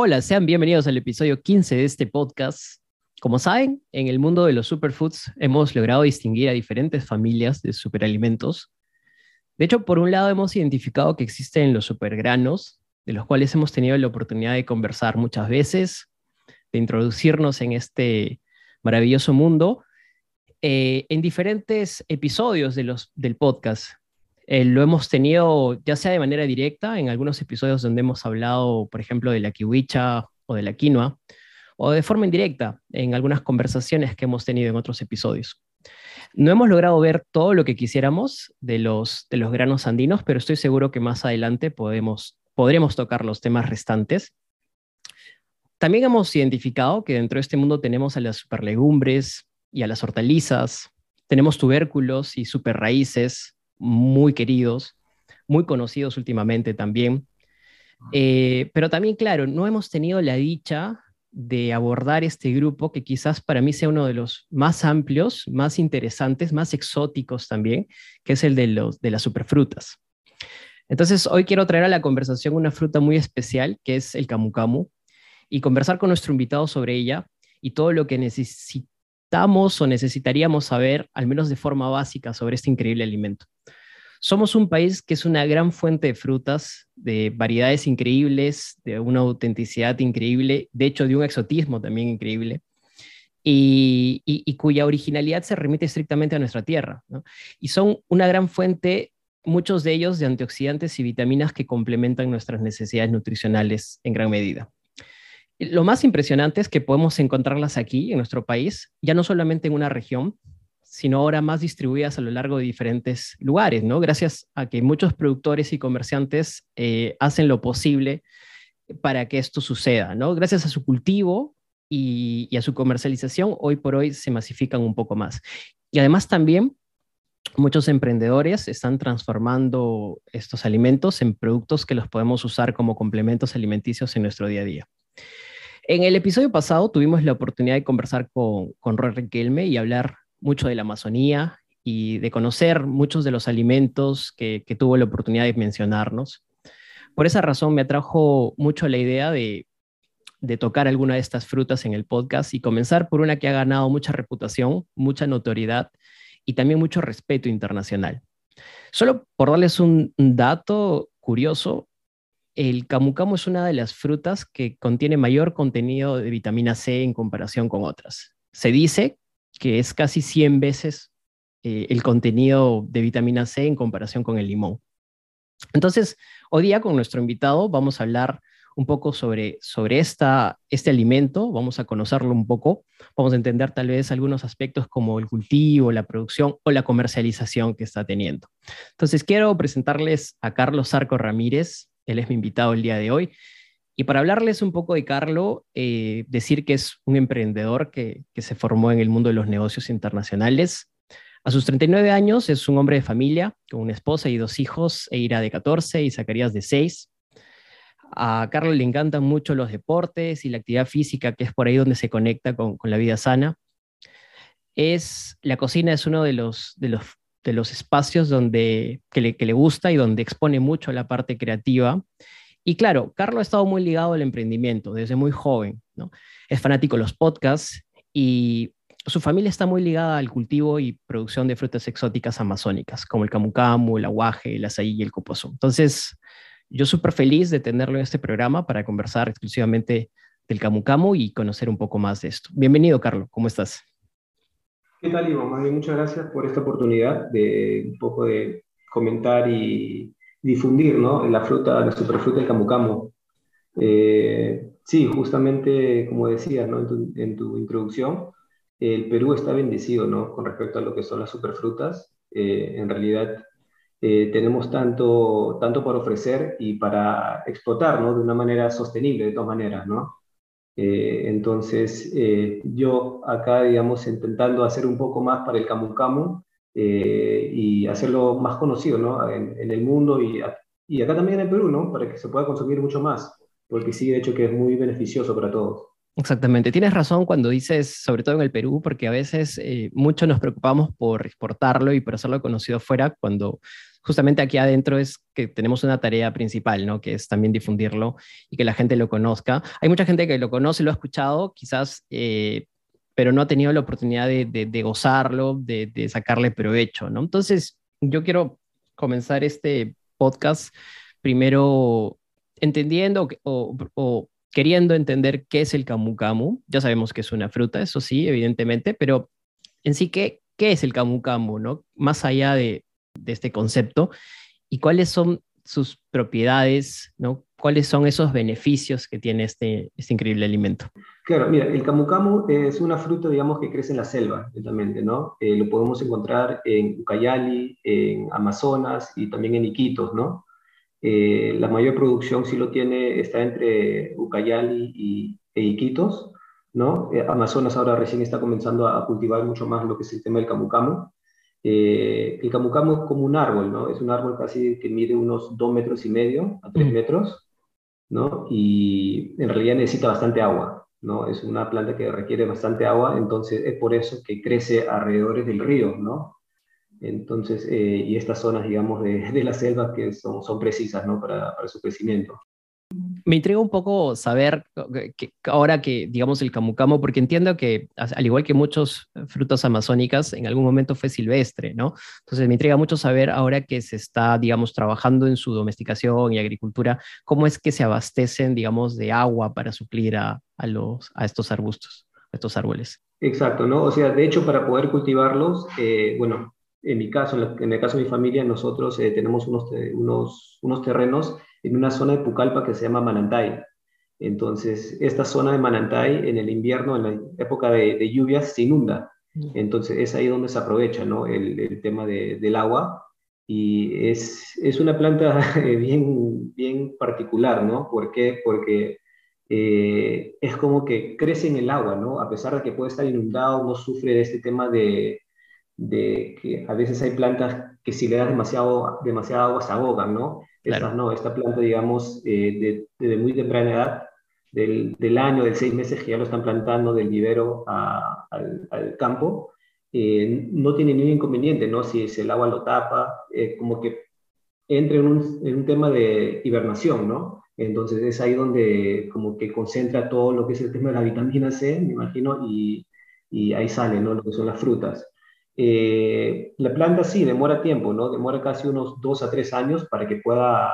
Hola, sean bienvenidos al episodio 15 de este podcast. Como saben, en el mundo de los superfoods hemos logrado distinguir a diferentes familias de superalimentos. De hecho, por un lado hemos identificado que existen los supergranos, de los cuales hemos tenido la oportunidad de conversar muchas veces, de introducirnos en este maravilloso mundo eh, en diferentes episodios de los, del podcast. Eh, lo hemos tenido ya sea de manera directa en algunos episodios donde hemos hablado, por ejemplo, de la kiwicha o de la quinoa, o de forma indirecta en algunas conversaciones que hemos tenido en otros episodios. No hemos logrado ver todo lo que quisiéramos de los, de los granos andinos, pero estoy seguro que más adelante podemos, podremos tocar los temas restantes. También hemos identificado que dentro de este mundo tenemos a las superlegumbres y a las hortalizas, tenemos tubérculos y superraíces, muy queridos, muy conocidos últimamente también. Eh, pero también, claro, no hemos tenido la dicha de abordar este grupo que quizás para mí sea uno de los más amplios, más interesantes, más exóticos también, que es el de, los, de las superfrutas. Entonces, hoy quiero traer a la conversación una fruta muy especial, que es el camu camu, y conversar con nuestro invitado sobre ella y todo lo que necesitamos o necesitaríamos saber, al menos de forma básica, sobre este increíble alimento. Somos un país que es una gran fuente de frutas, de variedades increíbles, de una autenticidad increíble, de hecho de un exotismo también increíble, y, cuya originalidad se remite estrictamente a nuestra tierra. Y son una gran fuente, muchos de ellos, de antioxidantes y vitaminas que complementan nuestras necesidades nutricionales en gran medida. Lo más impresionante es que podemos encontrarlas aquí, en nuestro país, ya no solamente en una región, sino ahora más distribuidas a lo largo de diferentes lugares, ¿no? Gracias a que muchos productores y comerciantes eh, hacen lo posible para que esto suceda, ¿no? Gracias a su cultivo y, a su comercialización, hoy por hoy se masifican un poco más. Y además también muchos emprendedores están transformando estos alimentos en productos que los podemos usar como complementos alimenticios en nuestro día a día. En el episodio pasado tuvimos la oportunidad de conversar con, con Roy y hablar mucho de la Amazonía y de conocer muchos de los alimentos que, tuvo la oportunidad de mencionarnos. Por esa razón me atrajo mucho la idea de, tocar alguna de estas frutas en el podcast y comenzar por una que ha ganado mucha reputación, mucha notoriedad y también mucho respeto internacional. Solo por darles un dato curioso, el camu camu es una de las frutas que contiene mayor contenido de vitamina C en comparación con otras. Se dice que es casi 100 veces eh, el contenido de vitamina C en comparación con el limón. Entonces, hoy día con nuestro invitado vamos a hablar un poco sobre, sobre esta, este alimento, vamos a conocerlo un poco, vamos a entender tal vez algunos aspectos como el cultivo, la producción o la comercialización que está teniendo. Entonces, quiero presentarles a Carlos Arco Ramírez, él es mi invitado el día de hoy. Y para hablarles un poco de Carlo, eh, decir que es un emprendedor que, se formó en el mundo de los negocios internacionales. A sus 39 años es un hombre de familia, con una esposa y dos hijos, Eira de 14 y Zacarías de 6. A Carlos le encantan mucho los deportes y la actividad física, que es por ahí donde se conecta con, la vida sana. Es, la cocina es uno de los, de los, de los espacios donde, que, le, que le gusta y donde expone mucho la parte creativa y claro, Carlos ha estado muy ligado al emprendimiento desde muy joven. Es fanático de los podcasts y su familia está muy ligada al cultivo y producción de frutas exóticas amazónicas, como el camu camu, el aguaje, el azaí y el coposo. Entonces, yo súper feliz de tenerlo en este programa para conversar exclusivamente del camu camu y conocer un poco más de esto. Bienvenido, Carlos, ¿cómo estás? ¿Qué tal, Ivo? Muchas gracias por esta oportunidad de un poco de comentar y difundir ¿no? la fruta, la superfruta del camu camu. Eh, sí, justamente como decías ¿no? en, tu, introducción, el Perú está bendecido ¿no? con respecto a lo que son las superfrutas. Eh, en realidad tenemos tanto, tanto por ofrecer y para explotar, ¿no? De una manera sostenible, de todas maneras, ¿no? entonces, yo acá, digamos, intentando hacer un poco más para el Camu Camu y hacerlo más conocido, ¿no? En, en el mundo y, y acá también en el Perú, ¿no? Para que se pueda consumir mucho más, porque sí, de hecho, que es muy beneficioso para todos. Exactamente, tienes razón cuando dices, sobre todo en el Perú, porque a veces eh, mucho nos preocupamos por exportarlo y por hacerlo conocido fuera, cuando justamente aquí adentro es que tenemos una tarea principal, ¿no? Que es también difundirlo y que la gente lo conozca. Hay mucha gente que lo conoce, lo ha escuchado, quizás, eh, pero no ha tenido la oportunidad de, de, gozarlo, de, de, sacarle provecho, ¿no? Entonces, yo quiero comenzar este podcast primero entendiendo o, o queriendo entender qué es el camu camu. Ya sabemos que es una fruta, eso sí, evidentemente, pero en sí, ¿qué, qué es el camu camu? ¿no? Más allá de, de este concepto y cuáles son sus propiedades, ¿no? ¿Cuáles son esos beneficios que tiene este, este increíble alimento? Claro, mira, el camu camu es una fruta, digamos, que crece en la selva, totalmente, ¿no? Eh, lo podemos encontrar en Ucayali, en Amazonas y también en Iquitos, ¿no? Eh, la mayor producción sí lo tiene, está entre Ucayali y, e Iquitos, ¿no? Eh, Amazonas ahora recién está comenzando a, cultivar mucho más lo que es el tema del camu camu. Eh, el camu camu es como un árbol, ¿no? Es un árbol casi que mide unos 2 metros y medio a 3 mm. metros, ¿no? Y en realidad necesita bastante agua, ¿no? Es una planta que requiere bastante agua, entonces es por eso que crece alrededor del río, ¿no? Entonces, eh, y estas zonas, digamos, de, de la selva que son, son precisas, ¿no? Para, para su crecimiento. Me intriga un poco saber que, ahora que, digamos, el camucamo, porque entiendo que, al igual que muchos frutas amazónicas, en algún momento fue silvestre, ¿no? Entonces me intriga mucho saber ahora que se está, digamos, trabajando en su domesticación y agricultura, cómo es que se abastecen, digamos, de agua para suplir a, a los, a estos arbustos, a estos árboles. Exacto, ¿no? O sea, de hecho, para poder cultivarlos, eh, bueno, en mi caso, en el caso de mi familia, nosotros eh, tenemos unos, unos, unos terrenos en una zona de Pucallpa que se llama Manantay. Entonces, esta zona de Manantay en el invierno, en la época de, lluvias, se inunda. Mm. Entonces, es ahí donde se aprovecha ¿no? el, el tema de, del agua. Y es, es una planta bien, bien particular, ¿no? ¿Por qué? Porque eh, es como que crece en el agua, ¿no? A pesar de que puede estar inundado, no sufre de este tema de, de que a veces hay plantas que si le das demasiado, demasiada agua se ahogan, ¿no? No, esta planta, digamos, eh, desde muy temprana edad, del, del, año, de seis meses que ya lo están plantando del vivero al, campo, eh, no tiene ningún inconveniente, ¿no? Si, si el agua lo tapa, eh, como que entra en un, en un, tema de hibernación, ¿no? Entonces es ahí donde como que concentra todo lo que es el tema de la vitamina C, me imagino, y, y ahí sale, ¿no? Lo que son las frutas. Eh, la planta sí demora tiempo, ¿no? Demora casi unos dos a tres años para que pueda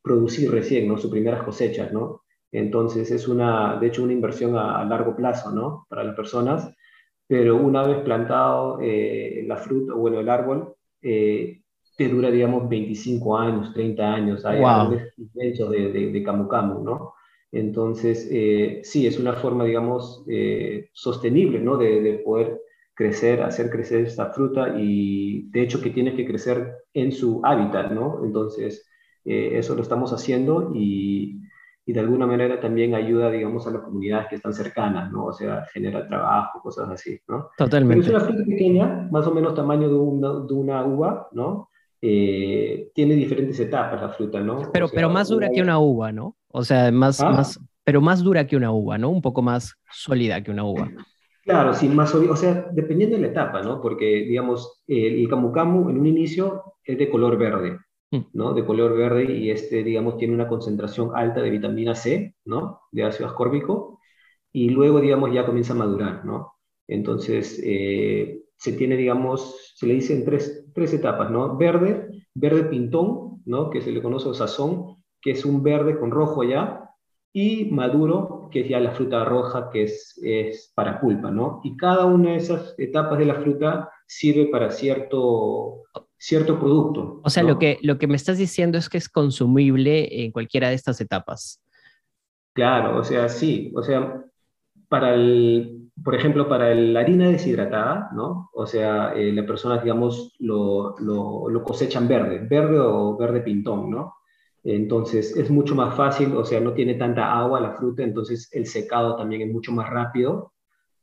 producir recién, ¿no? Sus primeras cosechas, ¿no? Entonces es una, de hecho, una inversión a, largo plazo, ¿no? Para las personas, pero una vez plantado eh, la fruta, bueno, el árbol, eh, te dura, digamos, 25 años, 30 años, hay wow. de, de, de camu camu, ¿no? Entonces, sí, es una forma, digamos, sostenible, ¿no? De, de poder crecer, hacer crecer esta fruta y de hecho que tiene que crecer en su hábitat, ¿no? Entonces, eh, eso lo estamos haciendo y, y, de alguna manera también ayuda, digamos, a las comunidades que están cercanas, ¿no? O sea, genera trabajo, cosas así, ¿no? Totalmente. es una fruta pequeña, más o menos tamaño de una, de una uva, ¿no? Eh, tiene diferentes etapas la fruta, ¿no? Pero, pero más dura que una uva, ¿no? O sea, más, ah. más, pero más dura que una uva, ¿no? Un poco más sólida que una uva. Claro, sí, más o sea, dependiendo de la etapa, ¿no? Porque, digamos, el camu camu en un inicio es de color verde, mm. ¿no? De color verde y este, digamos, tiene una concentración alta de vitamina C, ¿no? De ácido ascórbico, y luego, digamos, ya comienza a madurar, ¿no? Entonces, eh, se tiene, digamos, se le dice en tres, tres etapas, ¿no? Verde, verde pintón, ¿no? Que se le conoce o sazón, que es un verde con rojo ya, y maduro, que es ya la fruta roja, que es, es, para pulpa, ¿no? Y cada una de esas etapas de la fruta sirve para cierto, cierto producto. O sea, lo, que, lo que me estás diciendo es que es consumible en cualquiera de estas etapas. Claro, o sea, sí, o sea, para el, por ejemplo, para la harina deshidratada, ¿no? O sea, eh, las personas, digamos, lo, lo, lo, cosechan verde, verde o verde pintón, ¿no? Entonces es mucho más fácil, o sea, no tiene tanta agua la fruta, entonces el secado también es mucho más rápido,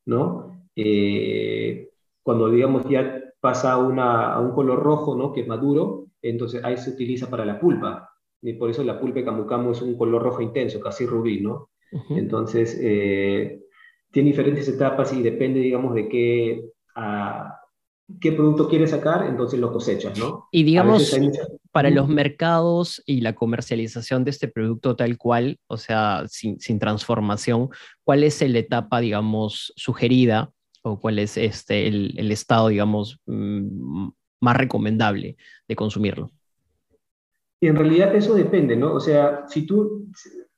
¿no? Eh, cuando, digamos, ya pasa una, a un color rojo, ¿no? Que es maduro, entonces ahí se utiliza para la pulpa. Y por eso la pulpa de camu camu es un color rojo intenso, casi rubí, ¿no? Entonces, eh, tiene diferentes etapas y depende, digamos, de qué, a, qué producto quieres sacar, entonces lo cosechas, ¿no? Y digamos, para los mercados y la comercialización de este producto tal cual, o sea, sin, sin transformación, ¿cuál es la etapa, digamos, sugerida o cuál es este, el, el estado, digamos, mm, más recomendable de consumirlo? Y en realidad eso depende, ¿no? O sea, si tú,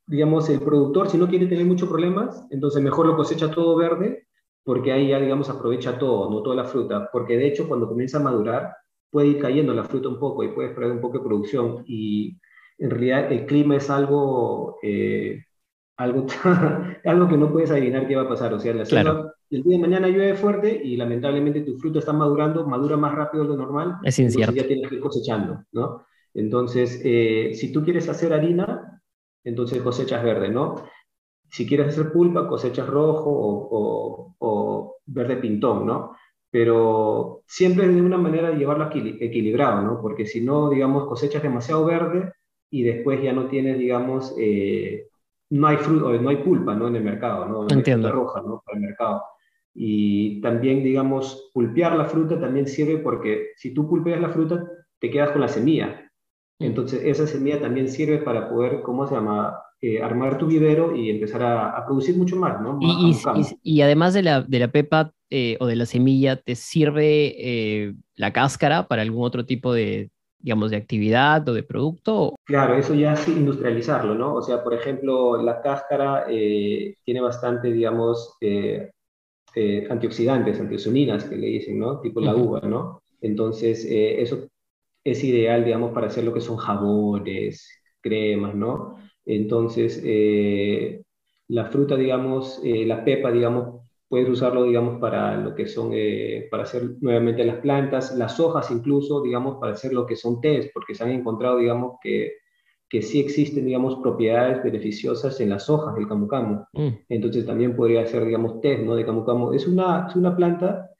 digamos, el productor, si no quiere tener muchos problemas, entonces mejor lo cosecha todo verde, porque ahí ya, digamos, aprovecha todo, no toda la fruta, porque de hecho cuando comienza a madurar, puede ir cayendo la fruta un poco y puede perder un poco de producción, y en realidad el clima es algo, eh, algo, algo que no puedes adivinar qué va a pasar, o sea, la selva, el día de mañana llueve fuerte y lamentablemente tu fruta está madurando, madura más rápido de lo normal, es incierto. ya tienes que ir cosechando, ¿no? Entonces, eh, si tú quieres hacer harina, entonces cosechas verde, ¿no? Si quieres hacer pulpa, cosechas rojo o, verde pintón, ¿no? Pero siempre de una manera de llevarlo equilibrado, ¿no? Porque si no, digamos, cosechas demasiado verde y después ya no tienes, digamos, eh, no hay fruto, no hay pulpa, ¿no? En el mercado, ¿no? Entiendo. roja, ¿no? Para el mercado. Y también, digamos, pulpear la fruta también sirve porque si tú pulpeas la fruta, te quedas con la semilla. Mm. Entonces, esa semilla también sirve para poder, ¿cómo se llama? Eh, armar tu vivero y empezar a, producir mucho más, ¿no? y, y, además de la, de la pepa eh, o de la semilla, ¿te sirve eh, la cáscara para algún otro tipo de, digamos, de actividad o de producto? Claro, eso ya es industrializarlo, ¿no? O sea, por ejemplo, la cáscara tiene bastante, digamos, antioxidantes, antiosoninas, que le dicen, ¿no? Tipo la uva, ¿no? Entonces, eso es ideal, digamos, para hacer lo que son jabones, cremas, ¿no? Entonces, eh, la fruta, digamos, eh, la pepa, digamos, puedes usarlo, digamos, para lo que son, eh, para hacer nuevamente las plantas, las hojas incluso, digamos, para hacer lo que son tés, porque se han encontrado, digamos, que, que sí existen, digamos, propiedades beneficiosas en las hojas del camu camu. Mm. Entonces también podría ser, digamos, té, ¿no? De camu camu. Es una, es una planta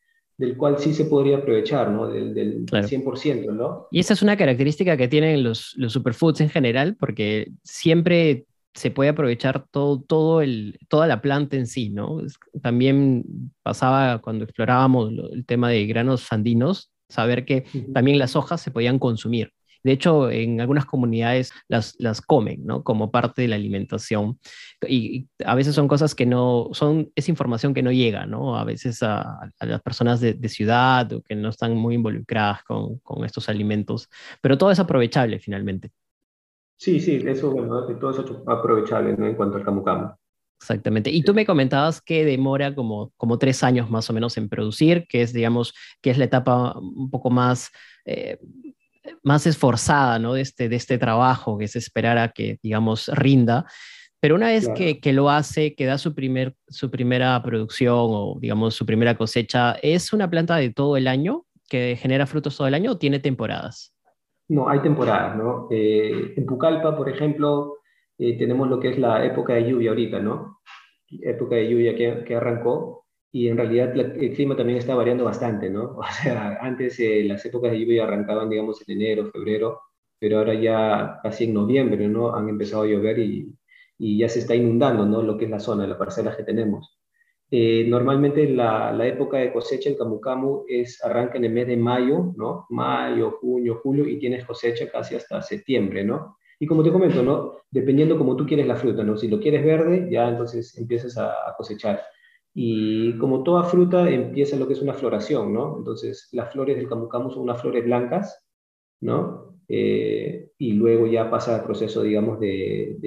del cual sí se podría aprovechar, ¿no? Del, del 100%, ¿no? Y esa es una característica que tienen los, los superfoods en general, porque siempre se puede aprovechar todo, todo el, toda la planta en sí, ¿no? También pasaba cuando explorábamos el tema de granos andinos, saber que también las hojas se podían consumir. De hecho, en algunas comunidades las, las comen, ¿no? Como parte de la alimentación. Y, a veces son cosas que no, son, es información que no llega, ¿no? A veces a, las personas de, ciudad o que no están muy involucradas con, con, estos alimentos. Pero todo es aprovechable finalmente. Sí, sí, eso, bueno, todo es aprovechable, ¿no? En cuanto al camu camu. Exactamente. Y tú me comentabas que demora como, como tres años más o menos en producir, que es, digamos, que es la etapa un poco más eh, más esforzada ¿no? de, este, de este trabajo, que es esperar a que, digamos, rinda. Pero una vez que, que, lo hace, que da su, primer, su primera producción o, digamos, su primera cosecha, ¿es una planta de todo el año que genera frutos todo el año o tiene temporadas? No, hay temporadas, ¿no? Eh, en Pucallpa, por ejemplo, eh, tenemos lo que es la época de lluvia ahorita, ¿no? Época de lluvia que, que arrancó y en realidad el clima también está variando bastante, ¿no? O sea, antes eh, las épocas de lluvia arrancaban, digamos, en enero, febrero, pero ahora ya casi en noviembre, ¿no? Han empezado a llover y, y ya se está inundando, ¿no? Lo que es la zona, las parcelas que tenemos. Eh, normalmente la, la, época de cosecha en Camu Camu es, arranca en el mes de mayo, ¿no? Mayo, junio, julio, y tienes cosecha casi hasta septiembre, ¿no? Y como te comento, ¿no? Dependiendo como tú quieres la fruta, ¿no? Si lo quieres verde, ya entonces empiezas a, a cosechar. Y como toda fruta empieza lo que es una floración, ¿no? Entonces las flores del camu camu son unas flores blancas, ¿no? Eh, y luego ya pasa el proceso, digamos, de,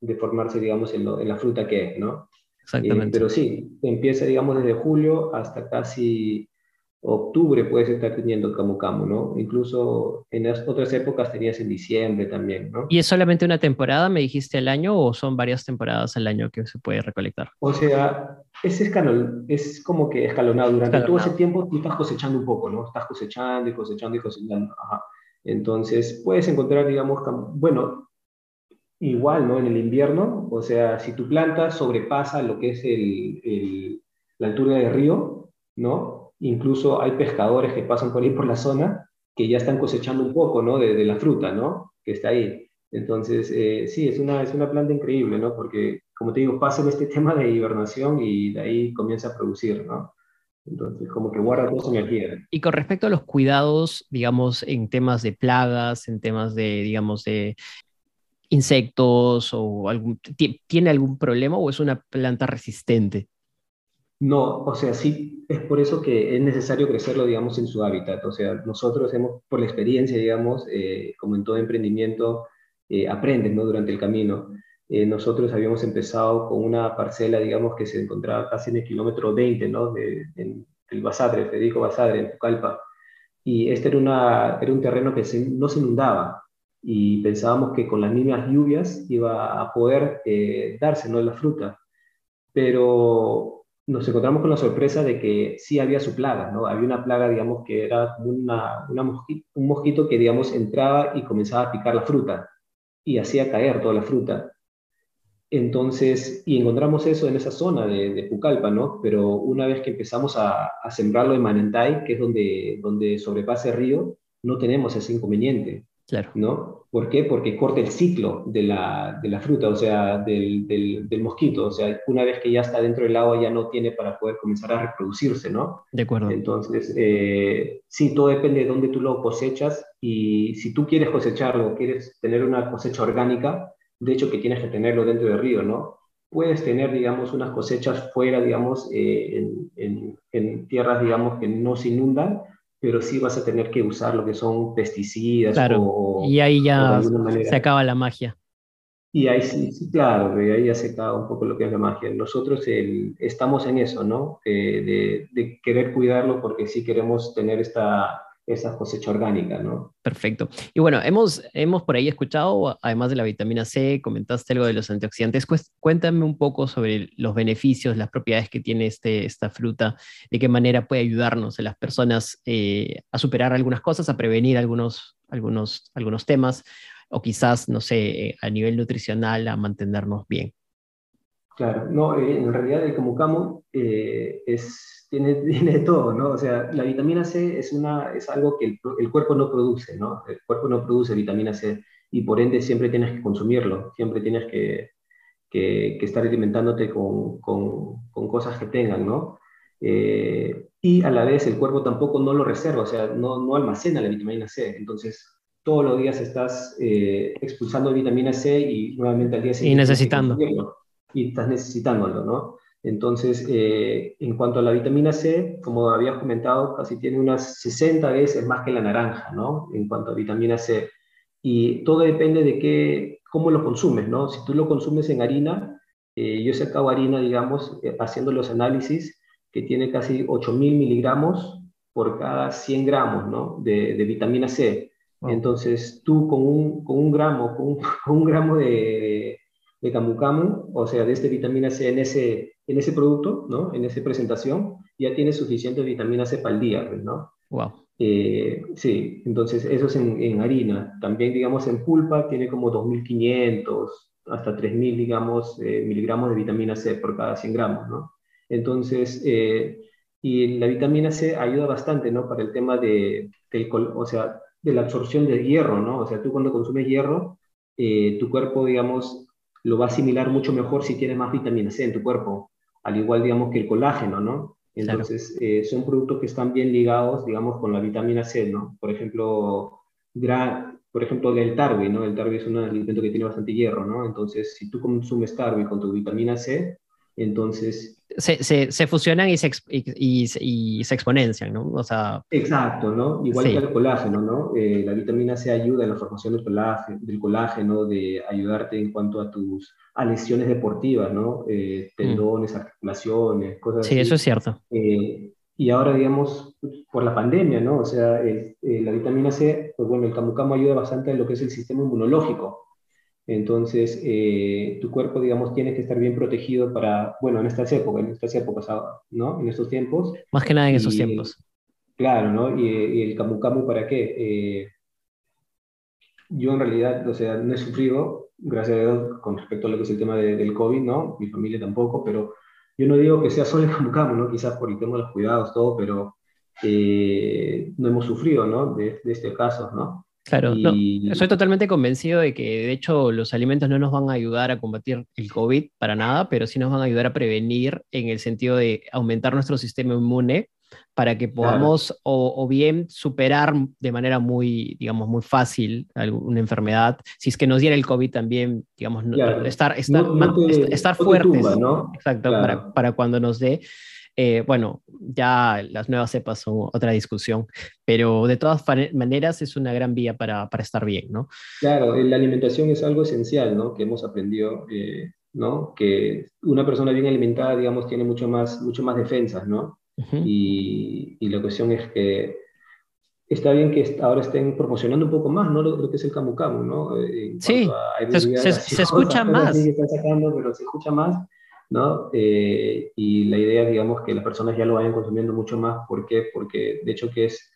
de, formarse, digamos, en, en, la fruta que es, ¿no? Exactamente. Eh, pero sí, empieza, digamos, desde julio hasta casi octubre puedes estar teniendo camu camu, ¿no? Incluso en las otras épocas tenías en diciembre también, ¿no? ¿Y es solamente una temporada, me dijiste, al año o son varias temporadas al año que se puede recolectar? O sea, es, escalon, es como que escalonado. Durante todo ese tiempo tú estás cosechando un poco, ¿no? Estás cosechando y cosechando y cosechando. Ajá. Entonces puedes encontrar, digamos, bueno, igual, ¿no? En el invierno, o sea, si tu planta sobrepasa lo que es el, el, la altura del río, ¿no? Incluso hay pescadores que pasan por ahí por la zona que ya están cosechando un poco, ¿no? De, la fruta, ¿no? Que está ahí. Entonces, eh, sí, es una, es una planta increíble, ¿no? Porque, como te digo, pasa en este tema de hibernación y de ahí comienza a producir, ¿no? Entonces, como que guarda todo su energía. Y con respecto a los cuidados, digamos, en temas de plagas, en temas de, digamos, de insectos o ¿tiene algún problema o es una planta resistente? No, o sea, sí, es por eso que es necesario crecerlo, digamos, en su hábitat. O sea, nosotros hemos, por la experiencia, digamos, eh, como en todo emprendimiento, eh, aprendes, ¿no? Durante el camino. Eh, nosotros habíamos empezado con una parcela, digamos, que se encontraba casi en el kilómetro 20, ¿no? De, en el Basadre, Federico Basadre, en Pucallpa. Y este era, una, era un terreno que no se inundaba. Y pensábamos que con las mismas lluvias iba a poder darse, ¿no? La fruta. Pero nos encontramos con la sorpresa de que sí había su plaga, ¿no? Había una plaga, digamos, que era una, un mosquito que, digamos, entraba y comenzaba a picar la fruta y hacía caer toda la fruta. Entonces, y encontramos eso en esa zona de, de Pucallpa, ¿no? Pero una vez que empezamos a, a, sembrarlo en Manantay, que es donde, donde sobrepasa el río, no tenemos ese inconveniente. Claro. ¿No? ¿Por qué? Porque corta el ciclo de la, de la fruta, o sea, del, del, del, mosquito. O sea, una vez que ya está dentro del agua ya no tiene para poder comenzar a reproducirse, ¿no? De acuerdo. Entonces, eh, sí, todo depende de dónde tú lo cosechas y si tú quieres cosecharlo, quieres tener una cosecha orgánica, de hecho que tienes que tenerlo dentro del río, ¿no? Puedes tener, digamos, unas cosechas fuera, digamos, eh, en, en, en tierras, digamos, que no se inundan, pero sí vas a tener que usar lo que son pesticidas. Claro, y ahí ya se acaba la magia. Y ahí sí, sí, claro, ahí ya se acaba un poco lo que es la magia. Nosotros estamos en eso, ¿no? de, de, querer cuidarlo porque sí queremos tener esta, esa cosecha orgánica, ¿no? Perfecto. Y bueno, hemos, hemos por ahí escuchado, además de la vitamina C, comentaste algo de los antioxidantes. Cuéntame un poco sobre los beneficios, las propiedades que tiene este, esta fruta, de qué manera puede ayudarnos a las personas eh, a superar algunas cosas, a prevenir algunos, algunos, algunos temas, o quizás, no sé, eh, a nivel nutricional, a mantenernos bien. Claro, no, eh, en realidad el camu es tiene, tiene todo, ¿no? O sea, la vitamina C es, una, es algo que el, el, cuerpo no produce, ¿no? El cuerpo no produce vitamina C y por ende siempre tienes que consumirlo, siempre tienes que, que, que estar alimentándote con, con, con, cosas que tengan, ¿no? Eh, y a la vez el cuerpo tampoco no lo reserva, o sea, no, no almacena la vitamina C, entonces todos los días estás eh, expulsando vitamina C y nuevamente al día siguiente... Y necesitando. Y estás necesitándolo, ¿no? Entonces, eh, en cuanto a la vitamina C, como habías comentado, casi tiene unas 60 veces más que la naranja, ¿no? En cuanto a vitamina C. Y todo depende de qué, cómo lo consumes, ¿no? Si tú lo consumes en harina, eh, yo he sacado harina, digamos, eh, haciendo los análisis, que tiene casi 8.000 miligramos por cada 100 gramos, ¿no? De, de vitamina C. Entonces, tú con un, con un gramo, con un, con un gramo de, de camu camu, o sea, de este vitamina C en ese, en ese producto, ¿no? En esa presentación, ya tiene suficiente vitamina C para el día, pues, ¿no? Wow. Eh, sí, entonces eso es en, harina. También, digamos, en pulpa tiene como 2.500 hasta 3.000, digamos, eh, miligramos de vitamina C por cada 100 gramos, ¿no? Entonces, eh, y la vitamina C ayuda bastante, ¿no? Para el tema de, o sea, de la absorción del hierro, ¿no? O sea, tú cuando consumes hierro, tu cuerpo, digamos, lo va a asimilar mucho mejor si tiene más vitamina C en tu cuerpo al igual, digamos, que el colágeno, ¿no? Entonces, eh, son productos que están bien ligados, digamos, con la vitamina C, ¿no? Por ejemplo, por ejemplo, el tarwi, ¿no? El tarwi es un alimento que tiene bastante hierro, ¿no? Entonces, si tú consumes tarwi con tu vitamina C, entonces... Se, se, fusionan y se, y, y, se exponencian, ¿no? O sea... Exacto, ¿no? Igual que el colágeno, ¿no? Eh, la vitamina C ayuda en la formación del colágeno, del colágeno, de ayudarte en cuanto a tus a lesiones deportivas, ¿no? Eh, mm. tendones, articulaciones, cosas sí, así. eso es cierto. Eh, y ahora, digamos, por la pandemia, ¿no? O sea, eh, la vitamina C, pues bueno, el camu camu ayuda bastante en lo que es el sistema inmunológico. Entonces, eh, tu cuerpo, digamos, tiene que estar bien protegido para, bueno, en estas épocas, en estas épocas, ¿no? En estos tiempos. Más que nada en esos tiempos. Claro, ¿no? Y, el camu camu, ¿para qué? Eh, yo en realidad, o sea, no he sufrido, gracias a Dios, con respecto a lo que es el tema del COVID, ¿no? Mi familia tampoco, pero yo no digo que sea solo el camu ¿no? Quizás por el tema de los cuidados, todo, pero eh, no hemos sufrido, ¿no? De, de este caso, ¿no? Claro, y... estoy totalmente convencido de que de hecho los alimentos no nos van a ayudar a combatir el COVID para nada, pero sí nos van a ayudar a prevenir en el sentido de aumentar nuestro sistema inmune para que podamos o, bien superar de manera muy, digamos, muy fácil alguna enfermedad. Si es que nos diera el COVID también, digamos, estar, estar, estar fuertes. Exacto, para, para, cuando nos dé. Eh, bueno, ya las nuevas cepas son otra discusión, pero de todas maneras es una gran vía para, para estar bien, ¿no? Claro, la alimentación es algo esencial, ¿no? Que hemos aprendido, eh, ¿no? Que una persona bien alimentada, digamos, tiene mucho más, mucho más defensas, ¿no? y, y, la cuestión es que está bien que ahora estén promocionando un poco más, ¿no? Lo, que es el Camu Camu, ¿no? Eh, sí, se, se, escucha más. Sacando, pero se escucha más, ¿no? Eh, y la idea, digamos, que las personas ya lo vayan consumiendo mucho más. ¿Por qué? Porque de hecho que es,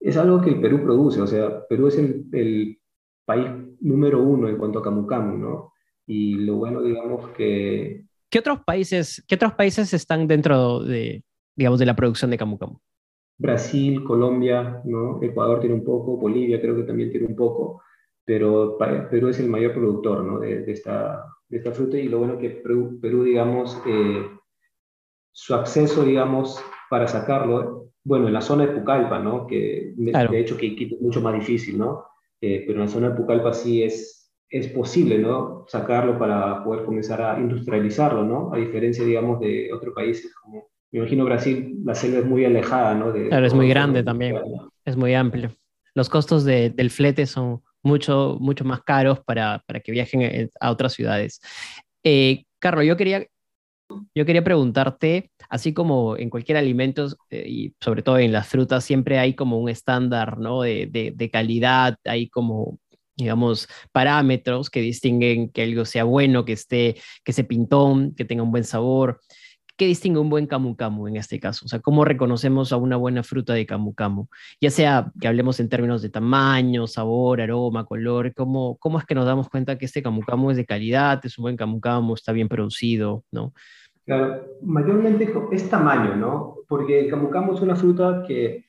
es algo que el Perú produce, o sea, Perú es el, el país número uno en cuanto a Camu Camu, ¿no? Y lo bueno, digamos, que... ¿Qué otros países, qué otros países están dentro de, digamos, de la producción de Camu Camu? Brasil, Colombia, ¿no? Ecuador tiene un poco, Bolivia creo que también tiene un poco, pero Perú es el mayor productor ¿no? de, esta, de esta fruta y lo bueno que Perú, Perú digamos, eh, su acceso, digamos, para sacarlo, bueno, en la zona de Pucallpa, ¿no? Que de hecho que es mucho más difícil, ¿no? Eh, pero en la zona de Pucallpa sí es, es posible, ¿no? Sacarlo para poder comenzar a industrializarlo, ¿no? A diferencia, digamos, de otros países como me imagino Brasil, la selva es muy alejada, ¿no? claro, es muy grande también, es muy amplio. Los costos del flete son mucho, mucho más caros para, para que viajen a otras ciudades. Eh, Carlos, yo quería, yo quería preguntarte, así como en cualquier alimento eh, y sobre todo en las frutas, siempre hay como un estándar ¿no? de, de, de calidad, hay como digamos, parámetros que distinguen que algo sea bueno, que esté, que se pintón, que tenga un buen sabor. ¿Qué distingue un buen camu camu en este caso? O sea, ¿cómo reconocemos a una buena fruta de camu camu? Ya sea que hablemos en términos de tamaño, sabor, aroma, color, ¿cómo, cómo es que nos damos cuenta que este camu camu es de calidad, es un buen camu camu, está bien producido, ¿no? Claro, mayormente es tamaño, ¿no? Porque el camu camu es una fruta que,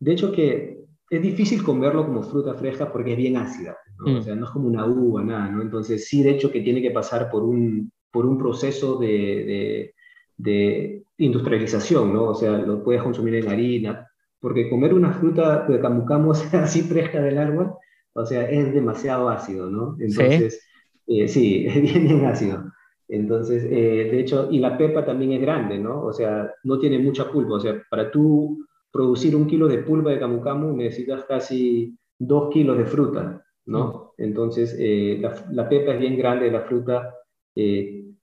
de hecho que es difícil comerlo como fruta fresca porque es bien ácida, ¿no? O mm. sea, no es como una uva, nada, ¿no? Entonces sí, de hecho que tiene que pasar por un, por un proceso de de industrialización, ¿no? O sea, lo puedes consumir en harina, porque comer una fruta de camu camu, así fresca del árbol, o sea, es demasiado ácido, ¿no? Entonces, sí, eh, sí es bien, bien ácido. Entonces, eh, de hecho, y la pepa también es grande, ¿no? O sea, no tiene mucha pulpa, o sea, para tú producir un kilo de pulpa de camu camu necesitas casi dos kilos de fruta, ¿no? Entonces, eh, la, la, pepa es bien grande, la fruta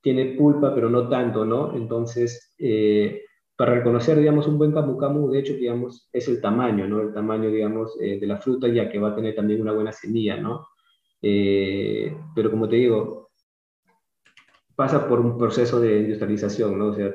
tiene pulpa, pero no tanto, ¿no? Entonces, eh, para reconocer, digamos, un buen camu camu, de hecho, digamos, es el tamaño, ¿no? El tamaño, digamos, eh, de la fruta, ya que va a tener también una buena semilla, ¿no? Eh, pero como te digo, pasa por un proceso de industrialización, ¿no? O sea,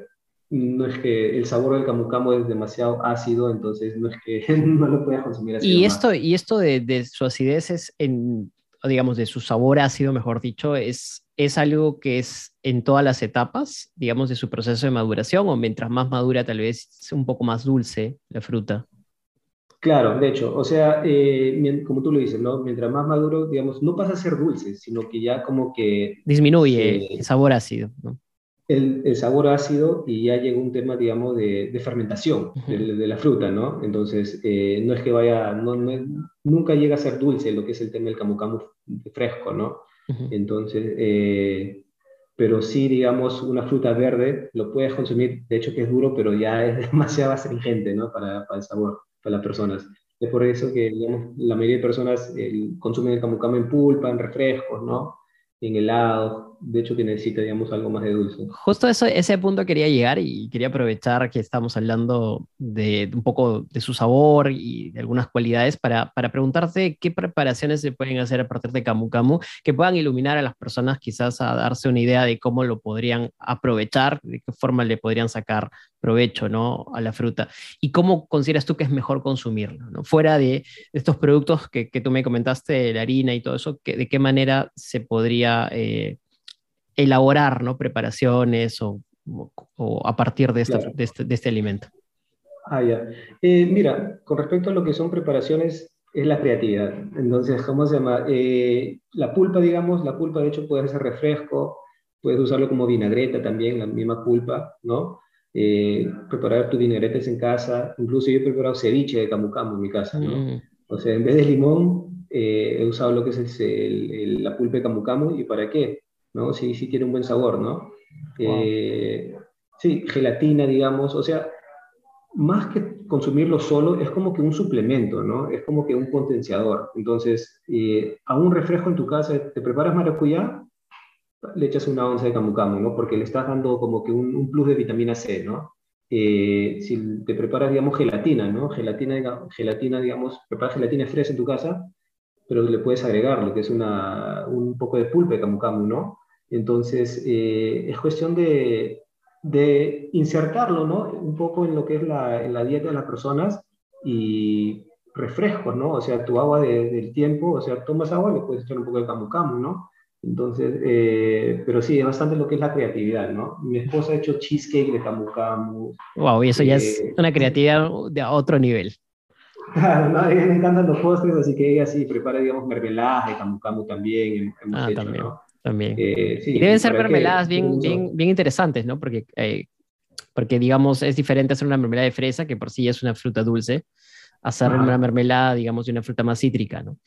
no es que el sabor del camu camu es demasiado ácido, entonces no es que no lo puedas consumir así. Y esto, y esto de, de, su acidez es en, digamos, de su sabor ácido, mejor dicho, es es algo que es en todas las etapas, digamos, de su proceso de maduración, o mientras más madura tal vez es un poco más dulce la fruta. Claro, de hecho, o sea, eh, como tú lo dices, ¿no? Mientras más maduro, digamos, no pasa a ser dulce, sino que ya como que... Disminuye el sabor ácido, ¿no? El, sabor ácido y ya llega un tema, digamos, de, fermentación de, la fruta, ¿no? Entonces, eh, no es que vaya, no, nunca llega a ser dulce lo que es el tema del camu camu fresco, ¿no? Entonces, eh, pero sí, digamos, una fruta verde lo puedes consumir, de hecho que es duro, pero ya es demasiado astringente, ¿no? Para, para el sabor, para las personas. Es por eso que, digamos, la mayoría de personas consumen el camu camu en pulpa, en refrescos, ¿no? En helado, De hecho, que necesita, algo más de dulce. Justo eso, ese punto quería llegar y quería aprovechar que estamos hablando de, un poco de su sabor y de algunas cualidades para, para preguntarte qué preparaciones se pueden hacer a partir de Camu Camu que puedan iluminar a las personas quizás a darse una idea de cómo lo podrían aprovechar, de qué forma le podrían sacar provecho ¿no? a la fruta y cómo consideras tú que es mejor consumirlo, ¿no? fuera de estos productos que, que tú me comentaste, la harina y todo eso, que, de qué manera se podría eh, elaborar ¿no? preparaciones o, o, a partir de, este, de, este, de este, alimento. Ah, ya. Eh, mira, con respecto a lo que son preparaciones, es la creatividad. Entonces, ¿cómo se llama? Eh, la pulpa, digamos, la pulpa de hecho puede ser refresco, puedes usarlo como vinagreta también, la misma pulpa, ¿no? Eh, preparar tus vinagretes en casa, incluso yo he preparado ceviche de camu camu en mi casa, ¿no? Mm. O sea, en vez de limón, eh, he usado lo que es el, la pulpa de camu camu, ¿y para qué? ¿No? Sí, sí tiene un buen sabor, ¿no? Eh, sí, gelatina, digamos, o sea, más que consumirlo solo, es como que un suplemento, ¿no? Es como que un potenciador. Entonces, a un refresco en tu casa, te preparas maracuyá, le echas una onza de camu camu, ¿no? Porque le estás dando como que un, plus de vitamina C, ¿no? Eh, si te preparas, digamos, gelatina, ¿no? Gelatina, gelatina, digamos, preparas gelatina fresca en tu casa, pero le puedes agregar lo que es una, un poco de pulpa de camu camu, ¿no? Entonces, eh, es cuestión de, de, insertarlo, ¿no? Un poco en lo que es la, en la dieta de las personas y refrescos, ¿no? O sea, tu agua del tiempo, o sea, tomas agua, le puedes echar un poco de camu camu, ¿no? Entonces, eh, pero sí, es bastante lo que es la creatividad, ¿no? Mi esposa ha hecho cheesecake de camu camu. Wow, y eso ya es eh, una creatividad de otro nivel. Claro, ¿no? a ella le encantan los postres, así que ella sí prepara, digamos, mermeladas de camu camu también. ah, también, también. Eh, sí, y deben ser mermeladas bien, bien, bien interesantes, ¿no? Porque, porque, digamos, es diferente hacer una mermelada de fresa, que por sí es una fruta dulce, hacer una mermelada, digamos, de una fruta más cítrica, ¿no?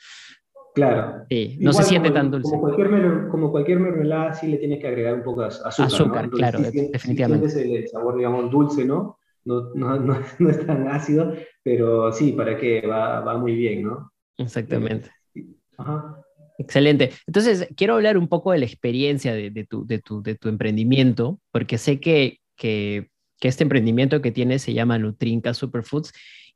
Claro. Sí, no se siente tan dulce. Como cualquier, como cualquier mermelada, sí le tienes que agregar un poco de azúcar. Azúcar, claro, definitivamente. el sabor, digamos, dulce, ¿no? No, no, no, es tan ácido, pero sí, para que va, va muy bien, ¿no? Exactamente. Ajá. Excelente. Entonces, quiero hablar un poco de la experiencia de, de, tu, de, tu, de tu, emprendimiento, porque sé que, que, que, este emprendimiento que tienes se llama Nutrinca Superfoods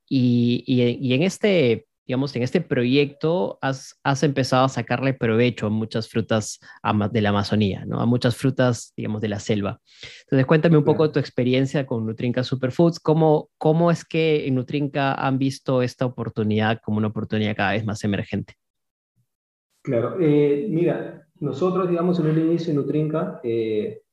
y, y, y en este digamos, en este proyecto has, has empezado a sacarle provecho a muchas frutas de la Amazonía, ¿no? A muchas frutas, digamos, de la selva. Entonces, cuéntame un poco tu experiencia con Nutrinca Superfoods. ¿Cómo, ¿Cómo es que en Nutrinca han visto esta oportunidad como una oportunidad cada vez más emergente? Claro, eh, mira, nosotros, digamos, en el inicio de Nutrinca, eh,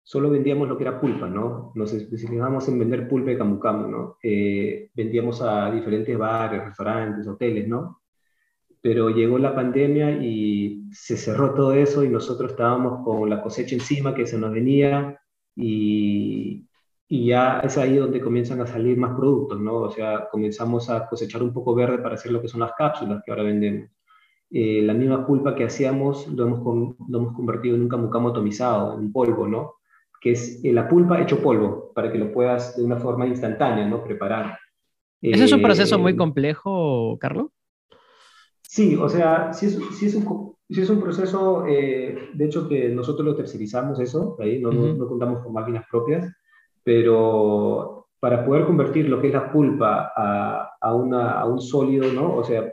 solo vendíamos lo que era pulpa, ¿no? Nos especializamos en vender pulpa de camu camu, ¿no? Eh, vendíamos a diferentes bares, restaurantes, hoteles, ¿no? Pero llegó la pandemia y se cerró todo eso y nosotros estábamos con la cosecha encima que se nos venía y, y ya es ahí donde comienzan a salir más productos, ¿no? O sea, comenzamos a cosechar un poco verde para hacer lo que son las cápsulas que ahora vendemos. Eh, la misma pulpa que hacíamos lo hemos, lo hemos convertido en un camu camu atomizado, en polvo, ¿no? que es eh, la pulpa hecho polvo, para que lo puedas de una forma instantánea, ¿no? Preparar. ¿Eso es un proceso muy eh, complejo, Carlos? Sí, o sea, sí es, sí es, un, sí es un, proceso, eh, de hecho que nosotros lo tercerizamos eso, ahí no, no, contamos con máquinas propias, pero para poder convertir lo que es la pulpa a, a, una, a un sólido, ¿no? O sea,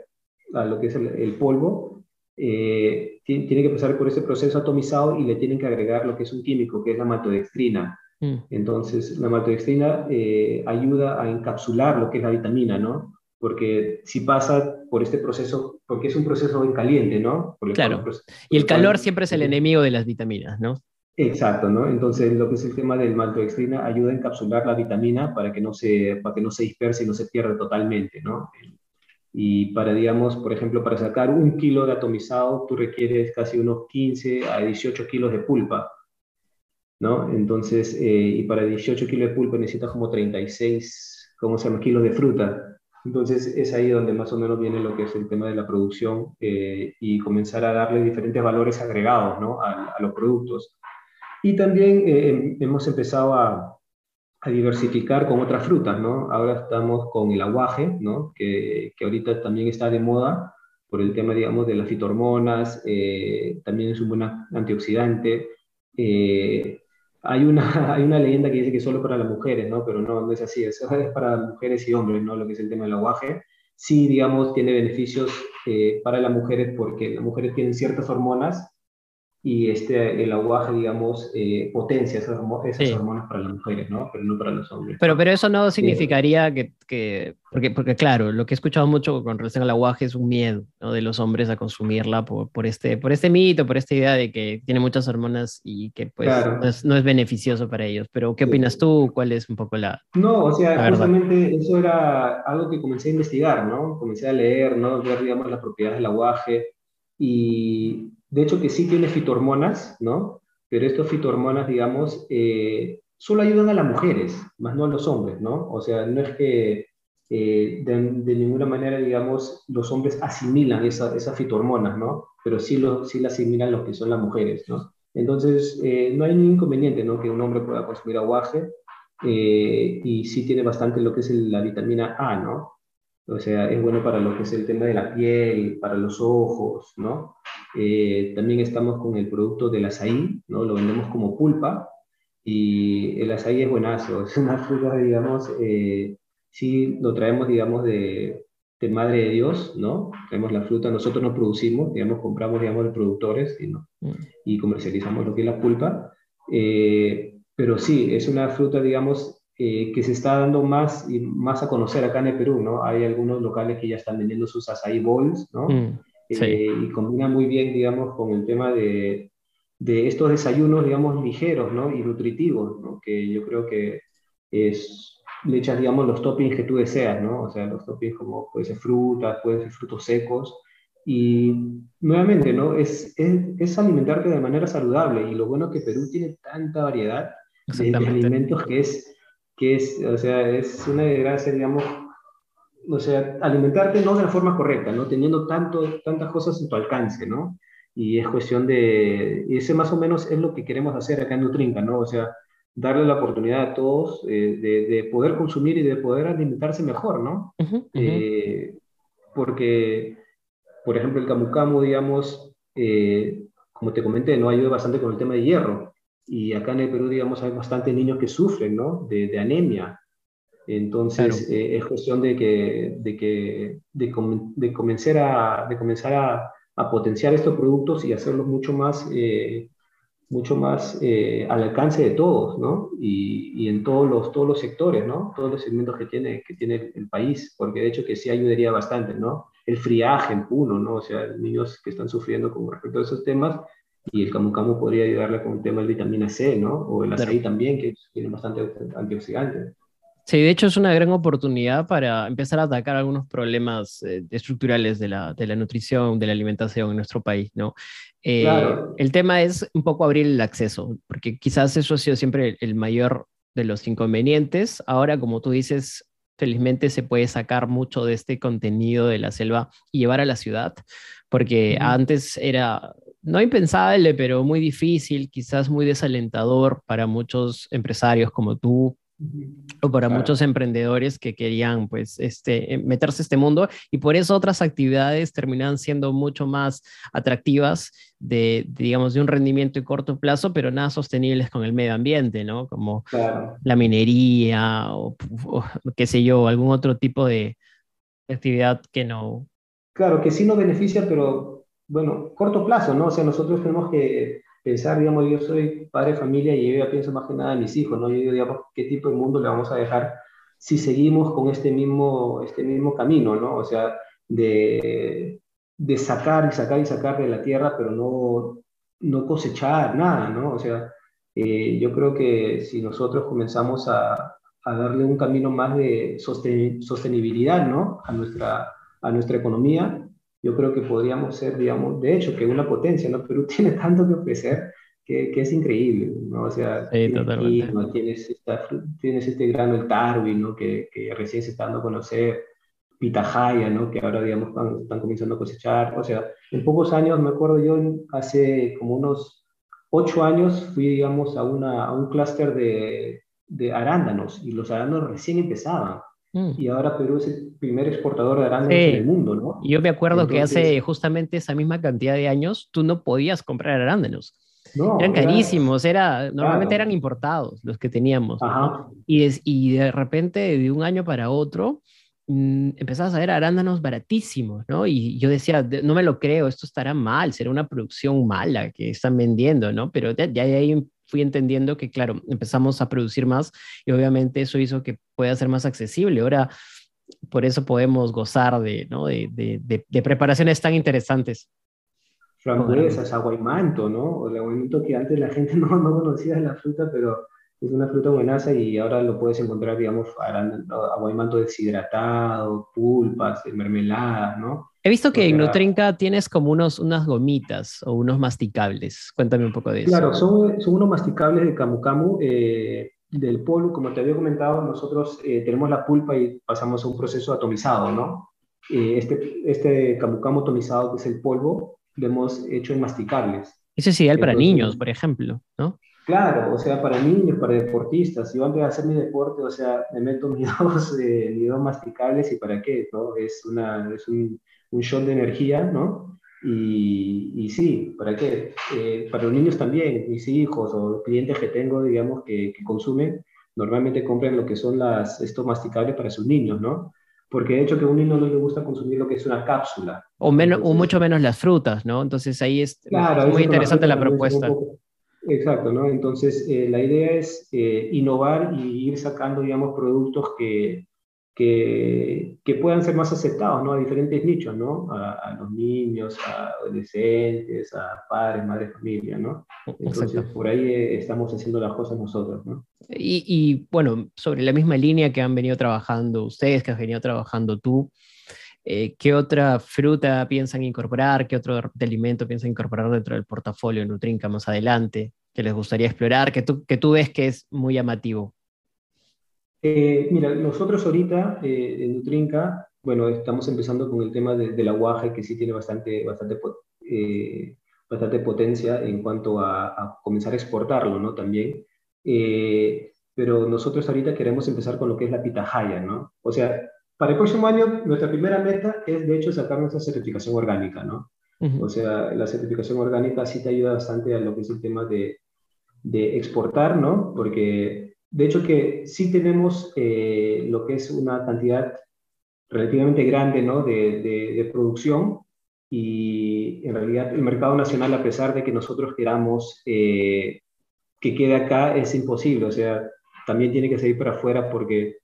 a lo que es el, el polvo, eh, tiene que pasar por ese proceso atomizado y le tienen que agregar lo que es un químico, que es la maltodextrina. Mm. Entonces, la maltodextrina eh, ayuda a encapsular lo que es la vitamina, ¿no? Porque si pasa por este proceso, porque es un proceso en caliente, ¿no? claro. y el calor siempre es el enemigo de las vitaminas, ¿no? Exacto, ¿no? Entonces, lo que es el tema del maltodextrina ayuda a encapsular la vitamina para que no se, para que no se disperse y no se pierda totalmente, ¿no? Y para, digamos, por ejemplo, para sacar un kilo de atomizado, tú requieres casi unos 15 a 18 kilos de pulpa, ¿no? Entonces, eh, y para 18 kilos de pulpa necesitas como 36, ¿cómo se llama?, kilos de fruta. Entonces, es ahí donde más o menos viene lo que es el tema de la producción eh, y comenzar a darle diferentes valores agregados, ¿no?, a, los productos. Y también eh, hemos empezado a, a diversificar con otras frutas, ¿no? Ahora estamos con el aguaje, ¿no? Que, que ahorita también está de moda, por el tema, digamos, de las fitohormonas, eh, también es un buen antioxidante. Eh, hay, una, hay una leyenda que dice que solo para las mujeres, ¿no? Pero no, no es así, es, es para mujeres y hombres, ¿no? Lo que es el tema del aguaje. Sí, digamos, tiene beneficios eh, para las mujeres porque las mujeres tienen ciertas hormonas y este, el aguaje, digamos, eh, potencia esas, hormonas para las mujeres, ¿no? Pero no para los hombres. Pero, pero eso no significaría que, que, porque, porque claro, lo que he escuchado mucho con relación al aguaje es un miedo ¿no? de los hombres a consumirla por, por, este, por este mito, por esta idea de que tiene muchas hormonas y que pues no, es, no, es, beneficioso para ellos. Pero ¿qué opinas tú? ¿Cuál es un poco la... No, o sea, justamente eso era algo que comencé a investigar, ¿no? Comencé a leer, ¿no? Ver, digamos, las propiedades del aguaje y de hecho que sí tiene fitohormonas, ¿no? Pero estas fitohormonas, digamos, eh, solo ayudan a las mujeres, más no a los hombres, ¿no? O sea, no es que eh, de, ninguna manera, digamos, los hombres asimilan esa, esas fitohormonas, ¿no? Pero sí, lo, sí la asimilan los que son las mujeres, ¿no? Entonces, eh, no hay ningún inconveniente, ¿no? Que un hombre pueda consumir aguaje y sí tiene bastante lo que es la vitamina A, ¿no? O sea, es bueno para lo que es el tema de la piel, para los ojos, ¿no? Eh, también estamos con el producto del azaí, ¿no? Lo vendemos como pulpa y el azaí es buenazo, es una fruta, digamos, eh, sí lo traemos, digamos, de, de, Madre de Dios, ¿no? Traemos la fruta, nosotros no producimos, digamos, compramos, digamos, de productores y, ¿no? Mm. y comercializamos lo que es la pulpa. Eh, pero sí, es una fruta, digamos, eh, que se está dando más y más a conocer acá en el Perú, ¿no? Hay algunos locales que ya están vendiendo sus açaí bowls, ¿no? Mm, eh, y combina muy bien, digamos, con el tema de, de, estos desayunos, digamos, ligeros, ¿no? Y nutritivos, ¿no? Que yo creo que es, le echas, digamos, los toppings que tú deseas, ¿no? O sea, los toppings como puede ser frutas, puede ser frutos secos. Y nuevamente, ¿no? Es, es, es alimentarte de manera saludable. Y lo bueno es que Perú tiene tanta variedad de, de alimentos que es que es, o sea, es una desgracia, digamos, o sea, alimentarte no de la forma correcta, ¿no? Teniendo tanto, tantas cosas en tu alcance, ¿no? Y es cuestión de, y ese más o menos es lo que queremos hacer acá en Nutrinca, ¿no? O sea, darle la oportunidad a todos eh, de, de, poder consumir y de poder alimentarse mejor, ¿no? Eh, porque, por ejemplo, el camu camu, digamos, eh, como te comenté, no ayuda bastante con el tema de hierro. Y acá en el Perú, digamos, hay bastantes niños que sufren, ¿no? De, de anemia. Entonces, eh, es cuestión de que, de, que, de, de comenzar, a, de comenzar a, a, potenciar estos productos y hacerlos mucho más, eh, mucho más eh, al alcance de todos, ¿no? Y, y, en todos los, todos los sectores, ¿no? Todos los segmentos que tiene, que tiene el país, porque de hecho que sí ayudaría bastante, ¿no? El friaje en Puno, ¿no? O sea, niños que están sufriendo con respecto a esos temas, y el camu camu podría ayudarle con el tema de vitamina C, ¿no? O el azaí también, que tiene bastante antioxidante. Sí, de hecho es una gran oportunidad para empezar a atacar algunos problemas eh, estructurales de la, de la, nutrición, de la alimentación en nuestro país, ¿no? Eh, claro. El tema es un poco abrir el acceso, porque quizás eso ha sido siempre el mayor de los inconvenientes. Ahora, como tú dices, felizmente se puede sacar mucho de este contenido de la selva y llevar a la ciudad, porque uh -huh. antes era no impensable, pero muy difícil, quizás muy desalentador para muchos empresarios como tú o para claro. muchos emprendedores que querían pues este eh, meterse a este mundo y por eso otras actividades terminan siendo mucho más atractivas de, de digamos de un rendimiento de corto plazo pero nada sostenibles con el medio ambiente no como claro. la minería o, o, qué sé yo algún otro tipo de actividad que no claro que sí nos beneficia pero bueno, corto plazo, ¿no? O sea, nosotros tenemos que pensar, digamos, yo soy padre de familia y yo ya pienso más que nada en mis hijos, ¿no? Yo digo, digamos, ¿qué tipo de mundo le vamos a dejar si seguimos con este mismo, este mismo camino, ¿no? O sea, de, de sacar y sacar y sacar de la tierra, pero no, no cosechar nada, ¿no? O sea, eh, yo creo que si nosotros comenzamos a, a darle un camino más de sostenibilidad, ¿no? A nuestra, a nuestra economía, yo creo que podríamos ser, digamos, de hecho, que una potencia, ¿no? Perú tiene tanto que ofrecer que, que es increíble, ¿no? O sea, sí, tienes, aquí, ¿no? tienes, esta, tienes, este grano, el Tarwi, ¿no? Que, que, recién se está dando a conocer, Pitahaya, ¿no? Que ahora, digamos, están, están, comenzando a cosechar, o sea, en pocos años, me acuerdo yo, hace como unos ocho años, fui, digamos, a, una, a un clúster de, de arándanos, y los arándanos recién empezaban, Mm. Y ahora Perú es el primer exportador de arándanos en el mundo, ¿no? Yo me acuerdo que hace justamente esa misma cantidad de años tú no podías comprar arándanos. No, eran carísimos, era, normalmente eran importados los que teníamos. Y, y de repente, de un año para otro, mmm, empezabas a ver arándanos baratísimos, ¿no? Y yo decía, no me lo creo, esto estará mal, será una producción mala que están vendiendo, ¿no? Pero ya, ya ahí fui entendiendo que, claro, empezamos a producir más y obviamente eso hizo que pueda ser más accesible. Ahora, por eso podemos gozar de, ¿no? de, de, de, preparaciones tan interesantes. Frambuesas, aguaymanto, ¿no? El aguaymanto que antes la gente no, no conocía de la fruta, pero es una fruta buenaza y ahora lo puedes encontrar, digamos, aguaymanto deshidratado, pulpas, mermeladas, ¿no? He visto que en Nutrinca tienes como unos, unas gomitas o unos masticables. Cuéntame un poco de eso. Claro, son, son unos masticables de camu camu, eh, del polvo. Como te había comentado, nosotros eh, tenemos la pulpa y pasamos a un proceso atomizado, ¿no? Eh, este, este camu camu atomizado, que es el polvo, lo hemos hecho en masticables. Eso es ideal para niños, por ejemplo, ¿no? Claro, o sea, para niños, para deportistas. Yo antes de hacer mi deporte, o sea, me meto mis dos, eh, mis dos masticables y para qué, ¿no? Es, una, es un, un shot de energía, ¿no? Y, y sí, ¿para qué? Eh, para los niños también, mis hijos o clientes que tengo, digamos, que, que, consumen, normalmente compran lo que son las, estos masticables para sus niños, ¿no? Porque de hecho que a un niño no le gusta consumir lo que es una cápsula. O, menos, o mucho menos las frutas, ¿no? Entonces ahí es, muy interesante la propuesta. Exacto, ¿no? Entonces, eh, la idea es eh, innovar y ir sacando, digamos, productos que, que, que, puedan ser más aceptados, ¿no? A diferentes nichos, ¿no? A, los niños, a adolescentes, a padres, madres, familia, ¿no? Entonces, por ahí eh, estamos haciendo las cosas nosotros, ¿no? Y, y, bueno, sobre la misma línea que han venido trabajando ustedes, que has venido trabajando tú, ¿qué otra fruta piensan incorporar? ¿Qué otro alimento piensan incorporar dentro del portafolio Nutrinca más adelante? que les gustaría explorar, que tú, que tú ves que es muy llamativo? Eh, mira, nosotros ahorita eh, en Nutrinca, bueno, estamos empezando con el tema del aguaje, que sí tiene bastante, bastante, eh, bastante potencia en cuanto a, comenzar a exportarlo, ¿no? También. pero nosotros ahorita queremos empezar con lo que es la pitahaya, ¿no? O sea, para el próximo año, nuestra primera meta es, de hecho, sacar nuestra certificación orgánica, ¿no? O sea, la certificación orgánica sí te ayuda bastante a lo que es el tema de, de exportar, ¿no? Porque de hecho que sí tenemos eh, lo que es una cantidad relativamente grande, ¿no? De, de, producción y en realidad el mercado nacional, a pesar de que nosotros queramos eh, que quede acá, es imposible, o sea, también tiene que salir para afuera porque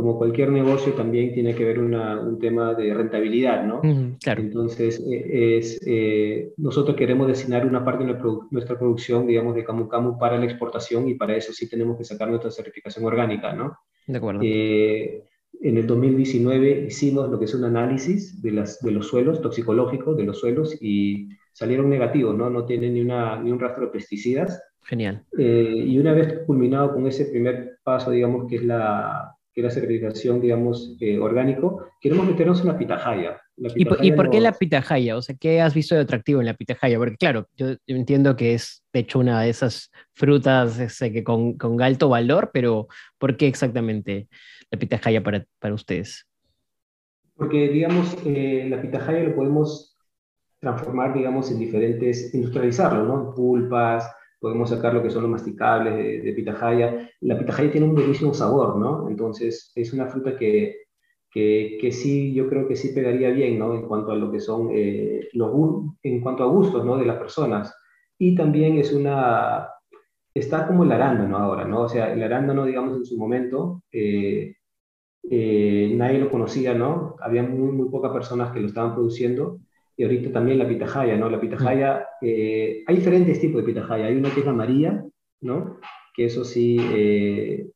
como cualquier negocio, también tiene que ver un tema de rentabilidad, ¿no? claro. Entonces, eh, es, eh, nosotros queremos destinar una parte de nuestra producción, digamos, de Camu Camu para la exportación y para eso sí tenemos que sacar nuestra certificación orgánica, ¿no? De acuerdo. Eh, en el 2019 hicimos lo que es un análisis de, las, de los suelos, toxicológicos de los suelos, y salieron negativos, ¿no? No tienen ni, una, ni un rastro de pesticidas. Genial. y una vez culminado con ese primer paso, digamos, que es la que la certificación, digamos, eh, orgánico, queremos meternos en la pitahaya. ¿Y, por, qué la pitahaya? O sea, ¿qué has visto de atractivo en la pitahaya? Porque claro, yo entiendo que es, de hecho, una de esas frutas este, que con, con, alto valor, pero ¿por qué exactamente la pitahaya para, para ustedes? Porque, digamos, eh, la pitahaya lo podemos transformar, digamos, en diferentes, industrializarlo, ¿no? Pulpas, podemos sacar lo que son los masticables de, pitahaya. La pitahaya tiene un buenísimo sabor, ¿no? Entonces es una fruta que, que, que, sí, yo creo que sí pegaría bien, ¿no? En cuanto a lo que son eh, los, en cuanto a gustos, ¿no? De las personas. Y también es una, está como el arándano ahora, ¿no? O sea, el arándano, digamos, en su momento, eh, eh, nadie lo conocía, ¿no? Había muy, muy pocas personas que lo estaban produciendo y ahorita también la pitahaya, ¿no? La pitahaya, eh, hay diferentes tipos de pitahaya. Hay una que es la amarilla, ¿no? Que eso sí eh,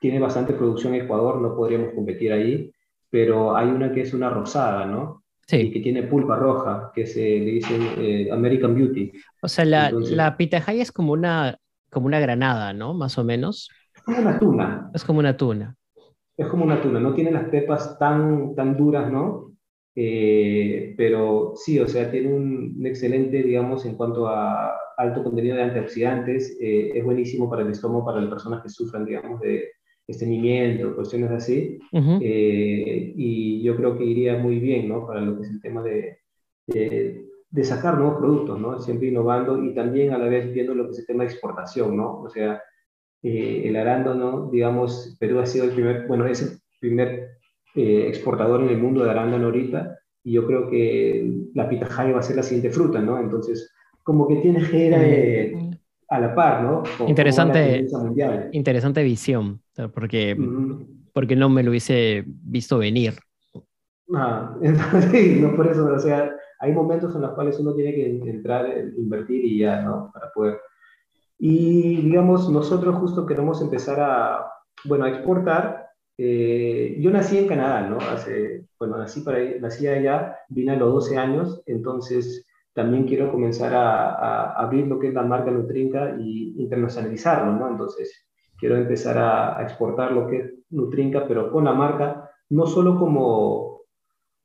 tiene bastante producción en Ecuador, no podríamos competir ahí, pero hay una que es una rosada, ¿no? Sí. Y que tiene pulpa roja, que se le dicen eh, American Beauty. O sea, la, la pitahaya es como una, como una granada, ¿no? Más o menos. Es como una tuna. Es como una tuna. Es como una tuna, no tiene las pepas tan, tan duras, ¿no? Eh, pero sí, o sea, tiene un, excelente, digamos, en cuanto a alto contenido de antioxidantes, eh, es buenísimo para el estómago, para las personas que sufran, digamos, de, estreñimiento, cuestiones así. Eh, y yo creo que iría muy bien, ¿no? Para lo que es el tema de, de, sacar nuevos productos, ¿no? Siempre innovando y también a la vez viendo lo que es el tema de exportación, ¿no? O sea, eh, el arándano, digamos, Perú ha sido el primer, bueno, es el primer eh, exportador en el mundo de arándano ahorita y yo creo que la pitahaya va a ser la siguiente fruta, ¿no? Entonces, como que tiene que ir mm. a la par, ¿no? interesante, interesante visión, porque, porque no me lo hubiese visto venir. Ah, entonces, no por eso, o sea, hay momentos en los cuales uno tiene que entrar, invertir y ya, ¿no? Para poder. Y digamos, nosotros justo queremos empezar a, bueno, a exportar. Eh, yo nací en Canadá, ¿no? Hace, bueno, nací, para, nací allá, vine a los 12 años, entonces también quiero comenzar a, abrir lo que es la marca Nutrinca y internacionalizarlo, ¿no? Entonces, quiero empezar a, exportar lo que es Nutrinca, pero con la marca, no solo como,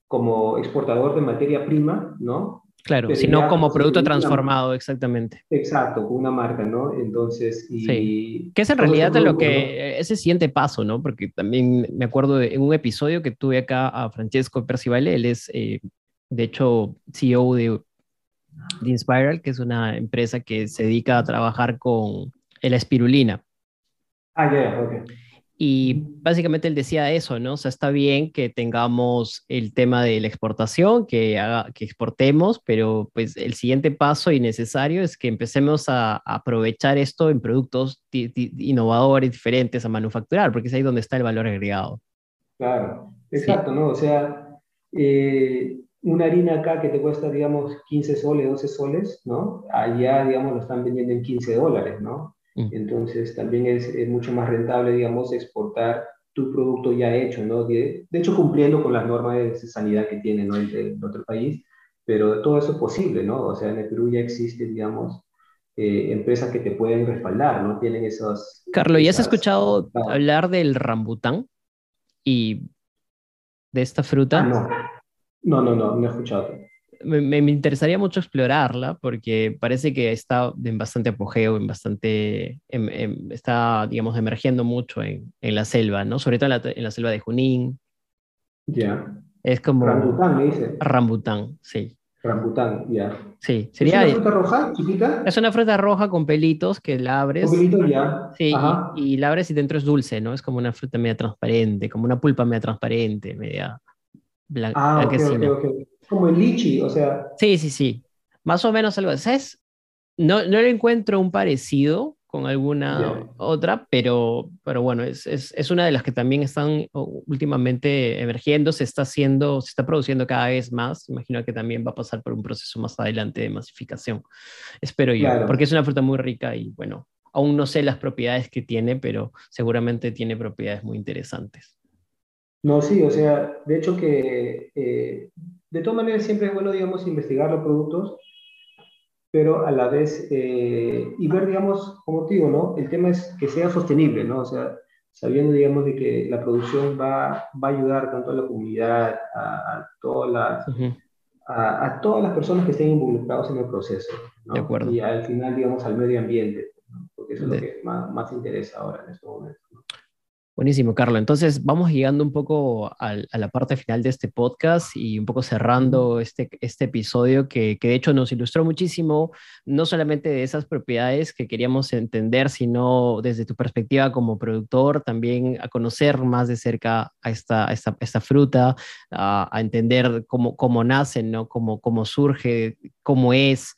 como exportador de materia prima, ¿no? Claro, sino como producto transformado, exactamente. Exacto, una marca, ¿no? Entonces, y... Sí. Que es en realidad lo que, ese siguiente paso, ¿no? Porque también me acuerdo de en un episodio que tuve acá a Francesco Percivale, él es, eh, de hecho, CEO de de Inspiral, que es una empresa que se dedica a trabajar con la espirulina. Ah, ya, ok. Y básicamente él decía eso, ¿no? O sea, está bien que tengamos el tema de la exportación, que, haga, que exportemos, pero pues el siguiente paso y necesario es que empecemos a, aprovechar esto en productos innovadores, diferentes a manufacturar, porque es ahí donde está el valor agregado. Claro, exacto, ¿no? O sea, eh, una harina acá que te cuesta, digamos, 15 soles, 12 soles, ¿no? Allá, digamos, lo están vendiendo en 15 dólares, ¿no? Mm. Entonces, también es, mucho más rentable, digamos, exportar tu producto ya hecho, ¿no? De, hecho, cumpliendo con las normas de sanidad que tiene, ¿no? El, otro país, pero todo eso es posible, ¿no? O sea, en el Perú ya existen, digamos, eh, empresas que te pueden respaldar, ¿no? Tienen esos... Carlos, ¿ya has escuchado hablar del rambután y de esta fruta? Ah, no. No, no, no, no he escuchado. Me, interesaría mucho explorarla porque parece que está en bastante apogeo, en bastante, está, digamos, emergiendo mucho en, la selva, ¿no? Sobre todo en la, selva de Junín. Ya. Es como... Rambután, me dice. Rambután, sí. Rambután, ya. Sí, sería... ¿Es una fruta roja, chiquita? Es una fruta roja con pelitos que la abres. Con pelitos, ya. Sí, y, la abres y dentro es dulce, ¿no? Es como una fruta media transparente, como una pulpa media transparente, media ah, ok, Como el lichi, o sea. Sí, sí, sí. Más o menos algo. ¿Sabes? No, no le encuentro un parecido con alguna otra, pero, pero bueno, es, es, es, una de las que también están últimamente emergiendo, se está haciendo, se está produciendo cada vez más. Imagino que también va a pasar por un proceso más adelante de masificación. Espero yo, porque es una fruta muy rica y bueno, aún no sé las propiedades que tiene, pero seguramente tiene propiedades muy interesantes. No, sí, o sea, de hecho que eh, de todas maneras siempre es bueno, digamos, investigar los productos, pero a la vez, eh, y ver, digamos, como te digo, ¿no? El tema es que sea sostenible, ¿no? O sea, sabiendo, digamos, de que la producción va, va a ayudar tanto a la comunidad, a, todas las... a, todas las personas que estén involucrados en el proceso. ¿no? De acuerdo. Y al final, digamos, al medio ambiente, ¿no? porque eso es lo que más, más interesa ahora en este momento. ¿no? Buenísimo, Carlos. Entonces vamos llegando un poco a, la parte final de este podcast y un poco cerrando este, este episodio que, de hecho nos ilustró muchísimo, no solamente de esas propiedades que queríamos entender, sino desde tu perspectiva como productor, también a conocer más de cerca a esta, esta, fruta, a, entender cómo, cómo nace, ¿no? cómo, cómo surge, cómo es.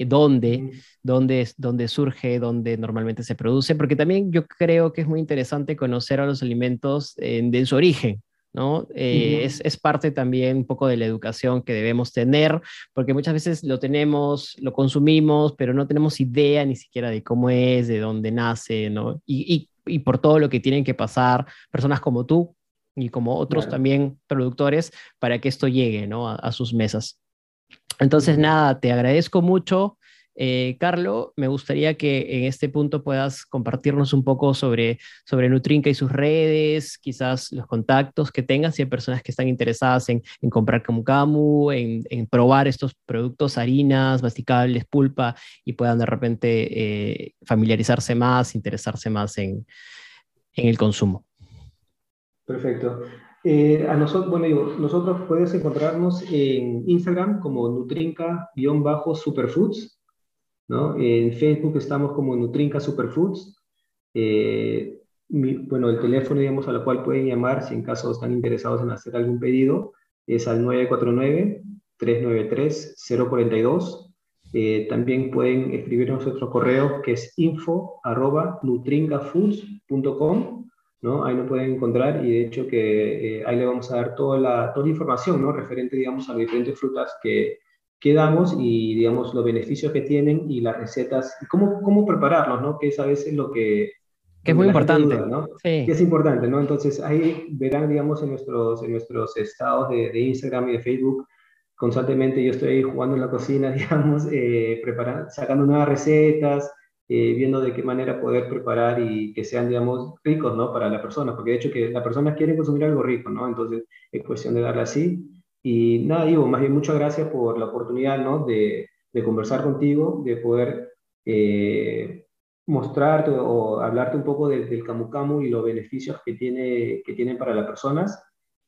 Eh, dónde, dónde, dónde surge, dónde normalmente se produce, porque también yo creo que es muy interesante conocer a los alimentos en, su origen, ¿no? Eh, es, es, parte también un poco de la educación que debemos tener, porque muchas veces lo tenemos, lo consumimos, pero no tenemos idea ni siquiera de cómo es, de dónde nace, ¿no? Y, y, y por todo lo que tienen que pasar personas como tú y como otros también productores para que esto llegue, ¿no? a sus mesas. Entonces, nada, te agradezco mucho. Eh, Carlo, me gustaría que en este punto puedas compartirnos un poco sobre, Nutrinca y sus redes, quizás los contactos que tengas, si hay personas que están interesadas en, comprar Camu Camu, en, probar estos productos, harinas, masticables, pulpa, y puedan de repente eh, familiarizarse más, interesarse más en el consumo. Perfecto. Eh, a nosotros, bueno, nosotros puedes encontrarnos en Instagram como Nutrinca-Superfoods, ¿no? En Facebook estamos como Nutrinca Superfoods. Eh, bueno, el teléfono, digamos, a la cual pueden llamar si en caso están interesados en hacer algún pedido es al 949-393-042. Eh, también pueden escribirnos nuestro correo que es info arroba nutrincafoods.com ¿no? Ahí lo pueden encontrar y de hecho que eh, ahí le vamos a dar toda la, toda la información, ¿no? Referente, digamos, a las diferentes frutas que, que damos y, digamos, los beneficios que tienen y las recetas y cómo, cómo prepararlos, ¿no? Que es a veces lo que... Que es muy importante. ¿no? Sí. Que es importante, ¿no? Entonces ahí verán, digamos, en nuestros, en nuestros estados de, de Instagram y de Facebook, constantemente yo estoy jugando en la cocina, digamos, eh, preparando, sacando nuevas recetas, eh, viendo de qué manera poder preparar y que sean, digamos, ricos, ¿no? Para la persona, porque de hecho que las personas quieren consumir algo rico, ¿no? Entonces es cuestión de darle así. Y nada, digo, más bien muchas gracias por la oportunidad, ¿no? De, de conversar contigo, de poder eh, mostrarte o hablarte un poco del camu camu y los beneficios que, tiene, que tienen para las personas.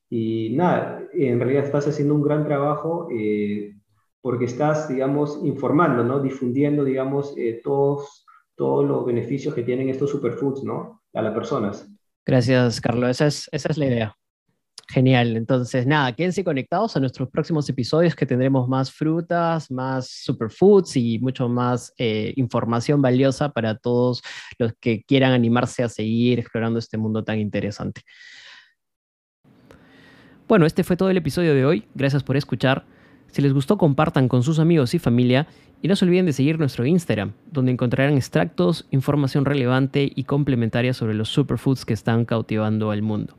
Y nada, en realidad estás haciendo un gran trabajo eh, porque estás, digamos, informando, ¿no? Difundiendo, digamos, todos todos los beneficios que tienen estos superfoods, ¿no? A las personas. Gracias, Carlos. Esa es, esa es la idea. Genial. Entonces, nada, quédense conectados a nuestros próximos episodios que tendremos más frutas, más superfoods y mucho más eh, información valiosa para todos los que quieran animarse a seguir explorando este mundo tan interesante. Bueno, este fue todo el episodio de hoy. Gracias por escuchar. Si les gustó, compartan con sus amigos y familia y no se olviden de seguir nuestro Instagram, donde encontrarán extractos, información relevante y complementaria sobre los superfoods que están cautivando al mundo.